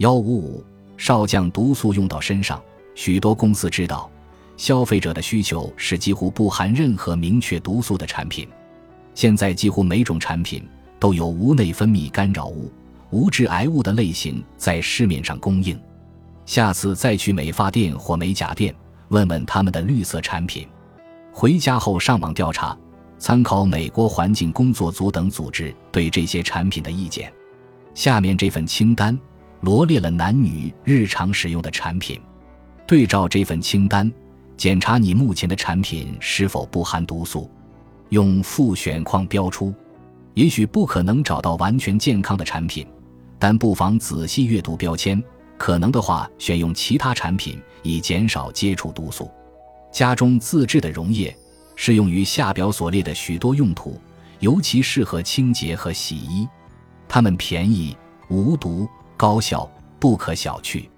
幺五五，少将毒素用到身上，许多公司知道，消费者的需求是几乎不含任何明确毒素的产品。现在几乎每种产品都有无内分泌干扰物、无致癌物的类型在市面上供应。下次再去美发店或美甲店，问问他们的绿色产品。回家后上网调查，参考美国环境工作组等组织对这些产品的意见。下面这份清单罗列了男女日常使用的产品，对照这份清单，检查你目前的产品是否不含毒素，用复选框标出。也许不可能找到完全健康的产品，但不妨仔细阅读标签。可能的话，选用其他产品以减少接触毒素。家中自制的溶液适用于下表所列的许多用途，尤其适合清洁和洗衣。它们便宜、无毒、高效，不可小觑。